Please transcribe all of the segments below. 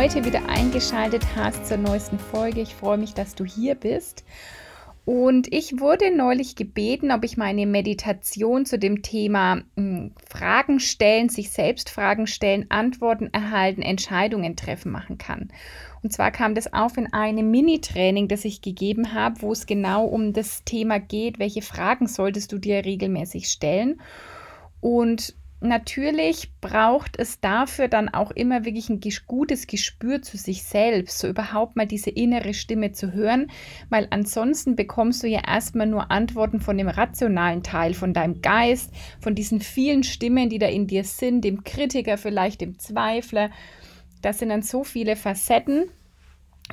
Heute wieder eingeschaltet hast zur neuesten Folge. Ich freue mich, dass du hier bist. Und ich wurde neulich gebeten, ob ich meine Meditation zu dem Thema hm, Fragen stellen, sich selbst Fragen stellen, Antworten erhalten, Entscheidungen treffen machen kann. Und zwar kam das auf in einem Mini-Training, das ich gegeben habe, wo es genau um das Thema geht, welche Fragen solltest du dir regelmäßig stellen. Und natürlich braucht es dafür dann auch immer wirklich ein gutes Gespür zu sich selbst, so überhaupt mal diese innere Stimme zu hören, weil ansonsten bekommst du ja erstmal nur Antworten von dem rationalen Teil, von deinem Geist, von diesen vielen Stimmen, die da in dir sind, dem Kritiker vielleicht, dem Zweifler. Das sind dann so viele Facetten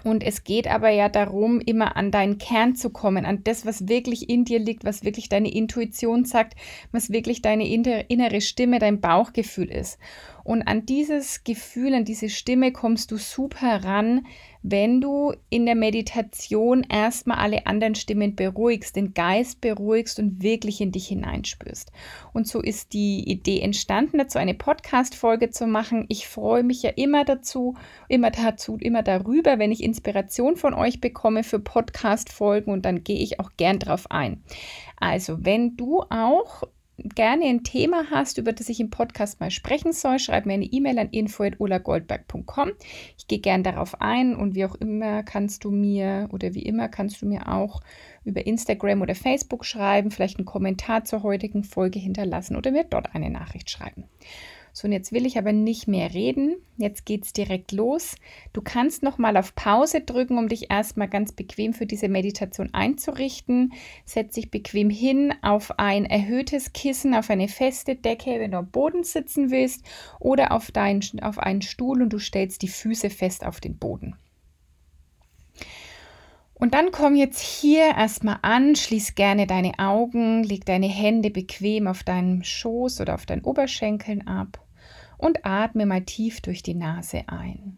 und es geht aber ja darum, immer an deinen Kern zu kommen, an das, was wirklich in dir liegt, was wirklich deine Intuition sagt, was wirklich deine innere Stimme, dein Bauchgefühl ist. Und an dieses Gefühl, an diese Stimme kommst du super ran, wenn du in der Meditation erstmal alle anderen Stimmen beruhigst, den Geist beruhigst und wirklich in dich hineinspürst. Und so ist die Idee entstanden, dazu eine Podcast-Folge zu machen. Ich freue mich ja immer dazu, immer dazu, immer darüber, wenn ich Inspiration von euch bekomme für Podcast-Folgen und dann gehe ich auch gern drauf ein. Also, wenn du auch gerne ein Thema hast, über das ich im Podcast mal sprechen soll, schreib mir eine E-Mail an info.ulagoldberg.com. Ich gehe gern darauf ein und wie auch immer kannst du mir oder wie immer kannst du mir auch über Instagram oder Facebook schreiben, vielleicht einen Kommentar zur heutigen Folge hinterlassen oder mir dort eine Nachricht schreiben. So, und jetzt will ich aber nicht mehr reden. Jetzt geht es direkt los. Du kannst noch mal auf Pause drücken, um dich erstmal ganz bequem für diese Meditation einzurichten. Setz dich bequem hin auf ein erhöhtes Kissen, auf eine feste Decke, wenn du am Boden sitzen willst, oder auf, dein, auf einen Stuhl und du stellst die Füße fest auf den Boden. Und dann komm jetzt hier erstmal an, schließ gerne deine Augen, leg deine Hände bequem auf deinem Schoß oder auf deinen Oberschenkeln ab und atme mal tief durch die Nase ein.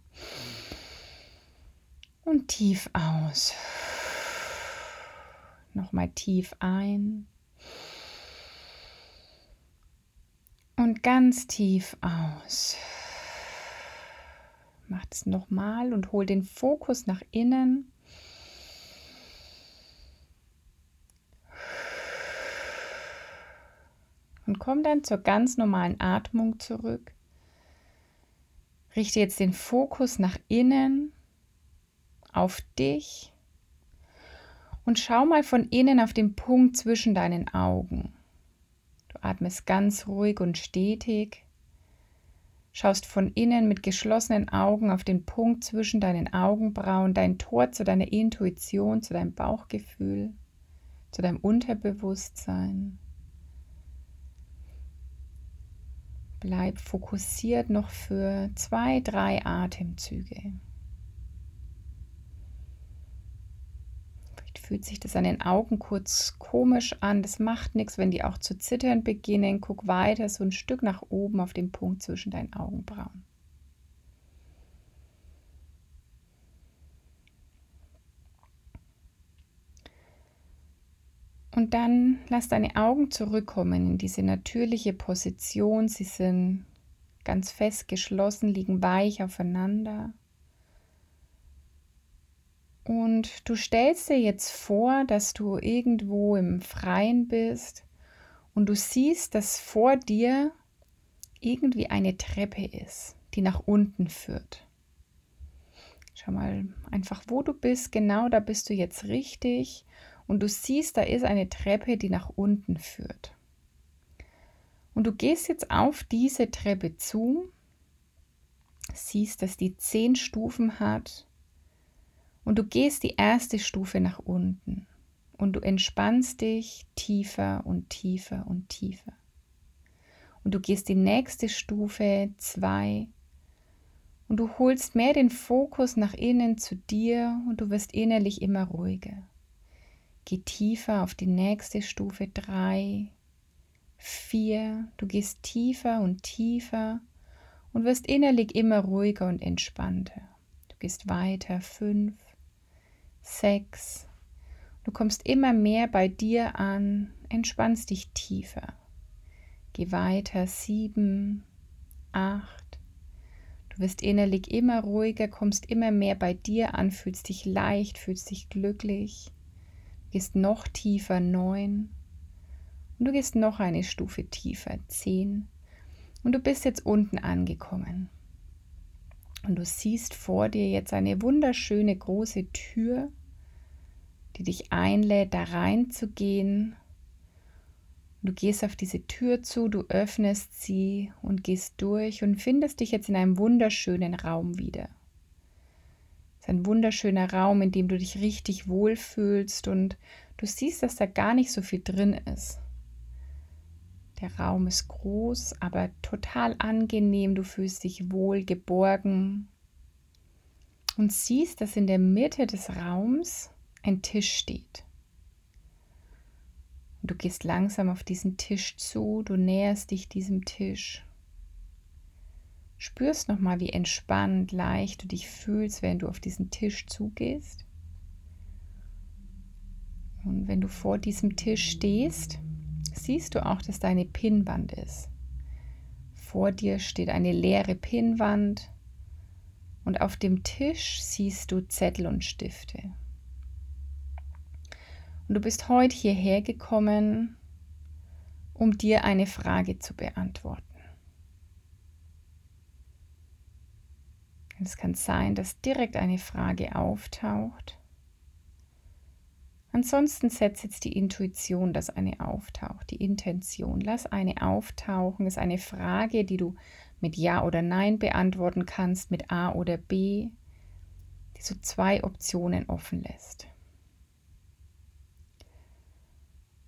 Und tief aus. Nochmal tief ein. Und ganz tief aus. Mach es nochmal und hol den Fokus nach innen. Und komm dann zur ganz normalen Atmung zurück. Richte jetzt den Fokus nach innen auf dich und schau mal von innen auf den Punkt zwischen deinen Augen. Du atmest ganz ruhig und stetig, schaust von innen mit geschlossenen Augen auf den Punkt zwischen deinen Augenbrauen, dein Tor zu deiner Intuition, zu deinem Bauchgefühl, zu deinem Unterbewusstsein. Bleib fokussiert noch für zwei, drei Atemzüge. Vielleicht fühlt sich das an den Augen kurz komisch an. Das macht nichts, wenn die auch zu zittern beginnen. Guck weiter so ein Stück nach oben auf den Punkt zwischen deinen Augenbrauen. Und dann lass deine Augen zurückkommen in diese natürliche Position. Sie sind ganz fest geschlossen, liegen weich aufeinander. Und du stellst dir jetzt vor, dass du irgendwo im Freien bist und du siehst, dass vor dir irgendwie eine Treppe ist, die nach unten führt. Schau mal einfach, wo du bist. Genau da bist du jetzt richtig und du siehst, da ist eine Treppe, die nach unten führt. Und du gehst jetzt auf diese Treppe zu, siehst, dass die zehn Stufen hat und du gehst die erste Stufe nach unten und du entspannst dich tiefer und tiefer und tiefer. Und du gehst die nächste Stufe, zwei. Und du holst mehr den Fokus nach innen zu dir und du wirst innerlich immer ruhiger. Geh tiefer auf die nächste Stufe, drei, vier. Du gehst tiefer und tiefer und wirst innerlich immer ruhiger und entspannter. Du gehst weiter, fünf, sechs. Du kommst immer mehr bei dir an, entspannst dich tiefer. Geh weiter, sieben, acht. Du wirst innerlich immer ruhiger, kommst immer mehr bei dir an, fühlst dich leicht, fühlst dich glücklich. Gehst noch tiefer, neun. Und du gehst noch eine Stufe tiefer, zehn. Und du bist jetzt unten angekommen. Und du siehst vor dir jetzt eine wunderschöne große Tür, die dich einlädt, da reinzugehen Du gehst auf diese Tür zu, du öffnest sie und gehst durch und findest dich jetzt in einem wunderschönen Raum wieder. Ein wunderschöner Raum, in dem du dich richtig wohlfühlst und du siehst, dass da gar nicht so viel drin ist. Der Raum ist groß, aber total angenehm. Du fühlst dich wohl, geborgen und siehst, dass in der Mitte des Raums ein Tisch steht. Du gehst langsam auf diesen Tisch zu, du näherst dich diesem Tisch. Spürst nochmal, wie entspannt, leicht du dich fühlst, wenn du auf diesen Tisch zugehst. Und wenn du vor diesem Tisch stehst, siehst du auch, dass deine Pinnwand ist. Vor dir steht eine leere Pinnwand und auf dem Tisch siehst du Zettel und Stifte. Und du bist heute hierher gekommen, um dir eine Frage zu beantworten. Es kann sein, dass direkt eine Frage auftaucht. Ansonsten setzt jetzt die Intuition, dass eine auftaucht, die Intention. Lass eine auftauchen. Ist eine Frage, die du mit Ja oder Nein beantworten kannst, mit A oder B, die so zwei Optionen offen lässt.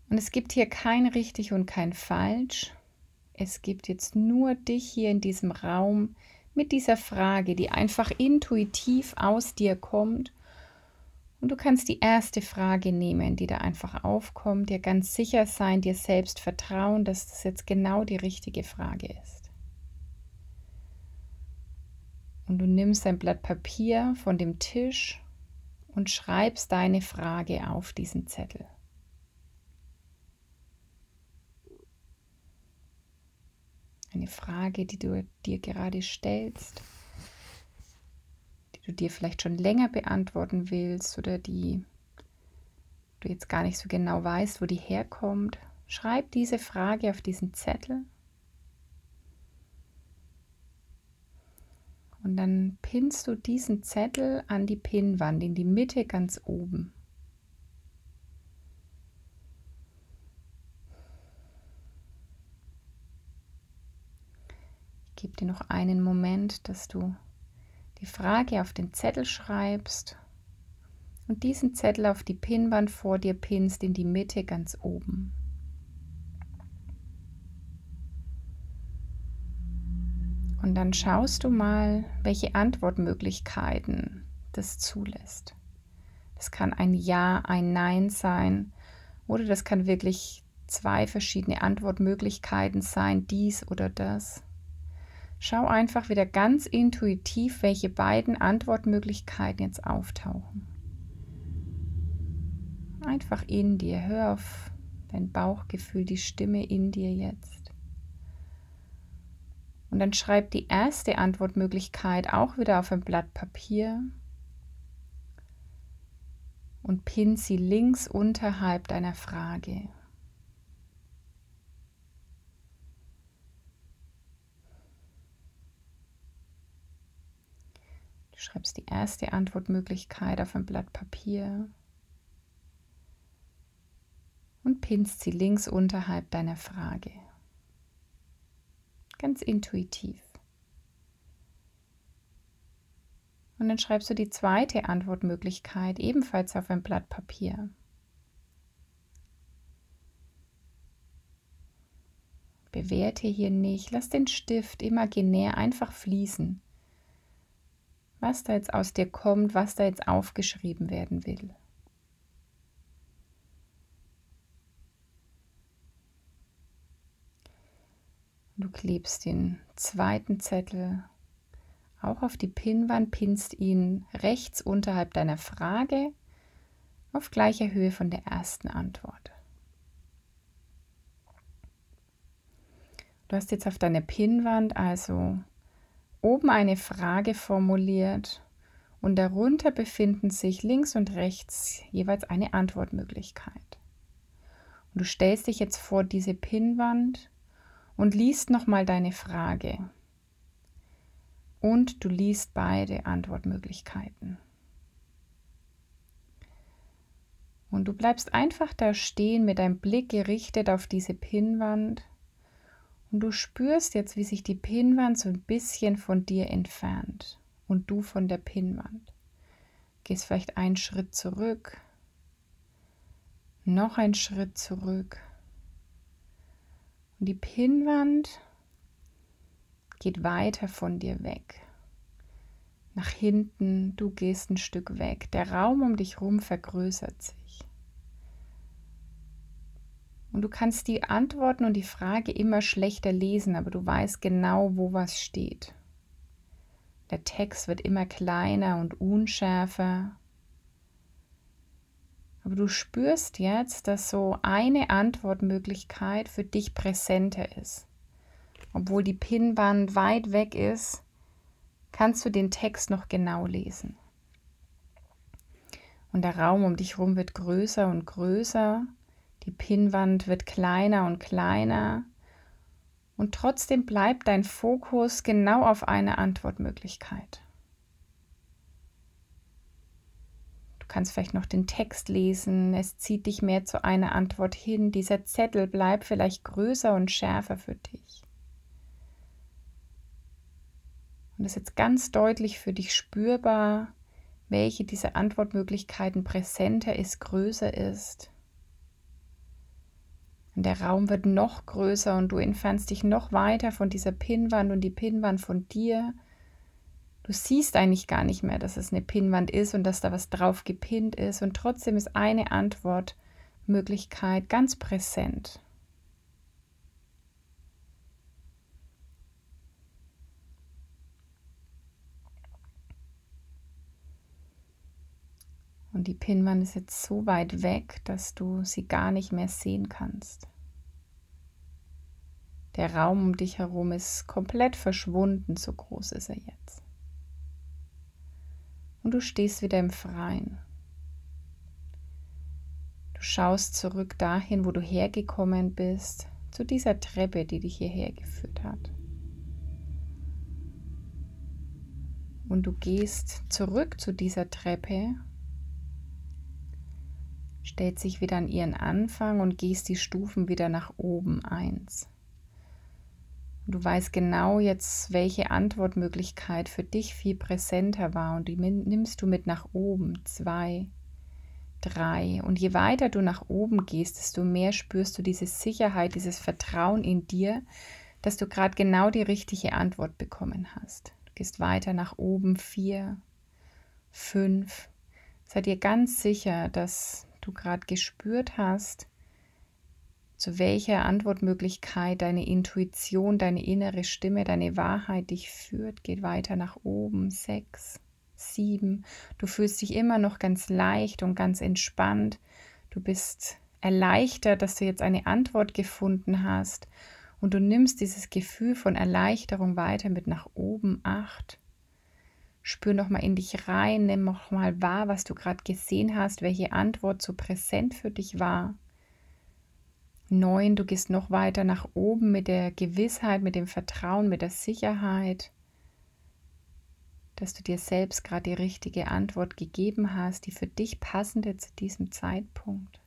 Und es gibt hier kein richtig und kein falsch. Es gibt jetzt nur dich hier in diesem Raum mit dieser Frage, die einfach intuitiv aus dir kommt. Und du kannst die erste Frage nehmen, die da einfach aufkommt, dir ganz sicher sein, dir selbst vertrauen, dass das jetzt genau die richtige Frage ist. Und du nimmst ein Blatt Papier von dem Tisch und schreibst deine Frage auf diesen Zettel. Eine Frage, die du dir gerade stellst, die du dir vielleicht schon länger beantworten willst oder die du jetzt gar nicht so genau weißt, wo die herkommt, schreib diese Frage auf diesen Zettel und dann pinnst du diesen Zettel an die Pinnwand in die Mitte ganz oben. Gib dir noch einen Moment, dass du die Frage auf den Zettel schreibst und diesen Zettel auf die Pinnwand vor dir pinnst in die Mitte ganz oben. Und dann schaust du mal, welche Antwortmöglichkeiten das zulässt. Das kann ein Ja, ein Nein sein oder das kann wirklich zwei verschiedene Antwortmöglichkeiten sein, dies oder das. Schau einfach wieder ganz intuitiv, welche beiden Antwortmöglichkeiten jetzt auftauchen. Einfach in dir. Hör auf dein Bauchgefühl, die Stimme in dir jetzt. Und dann schreib die erste Antwortmöglichkeit auch wieder auf ein Blatt Papier und pin sie links unterhalb deiner Frage. Schreibst die erste Antwortmöglichkeit auf ein Blatt Papier und pinnst sie links unterhalb deiner Frage. Ganz intuitiv. Und dann schreibst du die zweite Antwortmöglichkeit ebenfalls auf ein Blatt Papier. Bewerte hier nicht. Lass den Stift imaginär einfach fließen. Was da jetzt aus dir kommt, was da jetzt aufgeschrieben werden will. Du klebst den zweiten Zettel auch auf die Pinnwand, pinnst ihn rechts unterhalb deiner Frage auf gleicher Höhe von der ersten Antwort. Du hast jetzt auf deiner Pinnwand also oben eine Frage formuliert und darunter befinden sich links und rechts jeweils eine Antwortmöglichkeit. Und du stellst dich jetzt vor diese Pinnwand und liest nochmal deine Frage. Und du liest beide Antwortmöglichkeiten. Und du bleibst einfach da stehen mit deinem Blick gerichtet auf diese Pinnwand und du spürst jetzt, wie sich die Pinnwand so ein bisschen von dir entfernt und du von der Pinnwand. Gehst vielleicht einen Schritt zurück, noch einen Schritt zurück. Und die Pinnwand geht weiter von dir weg. Nach hinten, du gehst ein Stück weg. Der Raum um dich herum vergrößert sich. Und du kannst die Antworten und die Frage immer schlechter lesen, aber du weißt genau, wo was steht. Der Text wird immer kleiner und unschärfer. Aber du spürst jetzt, dass so eine Antwortmöglichkeit für dich präsenter ist. Obwohl die Pinnwand weit weg ist, kannst du den Text noch genau lesen. Und der Raum um dich herum wird größer und größer die Pinnwand wird kleiner und kleiner und trotzdem bleibt dein Fokus genau auf eine Antwortmöglichkeit. Du kannst vielleicht noch den Text lesen, es zieht dich mehr zu einer Antwort hin, dieser Zettel bleibt vielleicht größer und schärfer für dich. Und es ist jetzt ganz deutlich für dich spürbar, welche dieser Antwortmöglichkeiten präsenter ist, größer ist. Und der Raum wird noch größer und du entfernst dich noch weiter von dieser Pinnwand und die Pinnwand von dir. Du siehst eigentlich gar nicht mehr, dass es eine Pinnwand ist und dass da was drauf gepinnt ist. Und trotzdem ist eine Antwortmöglichkeit ganz präsent. Und die Pinnwand ist jetzt so weit weg, dass du sie gar nicht mehr sehen kannst. Der Raum um dich herum ist komplett verschwunden, so groß ist er jetzt. Und du stehst wieder im Freien. Du schaust zurück dahin, wo du hergekommen bist, zu dieser Treppe, die dich hierher geführt hat. Und du gehst zurück zu dieser Treppe stellt sich wieder an ihren Anfang und gehst die Stufen wieder nach oben eins. Du weißt genau jetzt, welche Antwortmöglichkeit für dich viel präsenter war und die nimmst du mit nach oben. Zwei, drei. Und je weiter du nach oben gehst, desto mehr spürst du diese Sicherheit, dieses Vertrauen in dir, dass du gerade genau die richtige Antwort bekommen hast. Du gehst weiter nach oben. Vier, fünf. Sei dir ganz sicher, dass du gerade gespürt hast, zu welcher Antwortmöglichkeit deine Intuition, deine innere Stimme, deine Wahrheit dich führt, geht weiter nach oben. Sechs, sieben. Du fühlst dich immer noch ganz leicht und ganz entspannt. Du bist erleichtert, dass du jetzt eine Antwort gefunden hast. Und du nimmst dieses Gefühl von Erleichterung weiter mit nach oben. Acht, Spür nochmal in dich rein, nimm nochmal wahr, was du gerade gesehen hast, welche Antwort so präsent für dich war. Neun, du gehst noch weiter nach oben mit der Gewissheit, mit dem Vertrauen, mit der Sicherheit, dass du dir selbst gerade die richtige Antwort gegeben hast, die für dich passende zu diesem Zeitpunkt.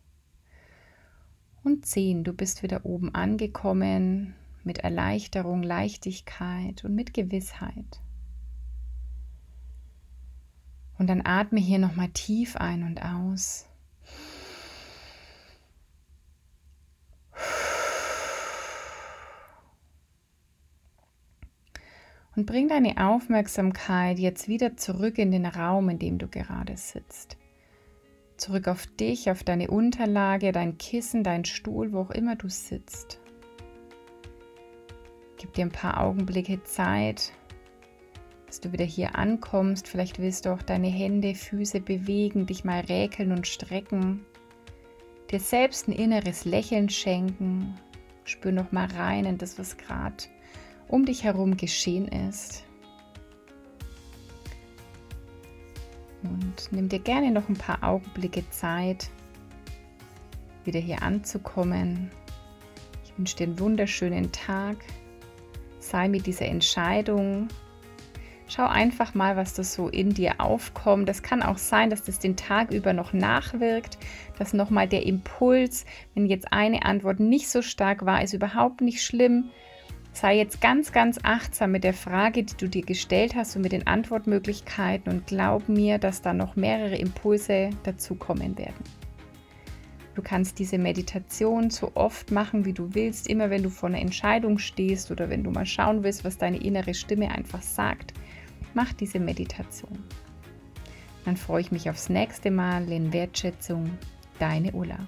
Und zehn, du bist wieder oben angekommen mit Erleichterung, Leichtigkeit und mit Gewissheit. Und dann atme hier nochmal tief ein und aus. Und bring deine Aufmerksamkeit jetzt wieder zurück in den Raum, in dem du gerade sitzt. Zurück auf dich, auf deine Unterlage, dein Kissen, dein Stuhl, wo auch immer du sitzt. Gib dir ein paar Augenblicke Zeit, dass du wieder hier ankommst. Vielleicht willst du auch deine Hände, Füße bewegen, dich mal räkeln und strecken. Dir selbst ein inneres Lächeln schenken. Spür noch mal rein in das, was gerade um dich herum geschehen ist. Und nimm dir gerne noch ein paar Augenblicke Zeit, wieder hier anzukommen. Ich wünsche dir einen wunderschönen Tag. Sei mit dieser Entscheidung. Schau einfach mal, was das so in dir aufkommt. Das kann auch sein, dass das den Tag über noch nachwirkt, dass nochmal der Impuls, wenn jetzt eine Antwort nicht so stark war, ist überhaupt nicht schlimm. Sei jetzt ganz, ganz achtsam mit der Frage, die du dir gestellt hast und mit den Antwortmöglichkeiten und glaub mir, dass da noch mehrere Impulse dazukommen werden. Du kannst diese Meditation so oft machen, wie du willst, immer wenn du vor einer Entscheidung stehst oder wenn du mal schauen willst, was deine innere Stimme einfach sagt. Mach diese Meditation. Dann freue ich mich aufs nächste Mal in Wertschätzung. Deine Ulla.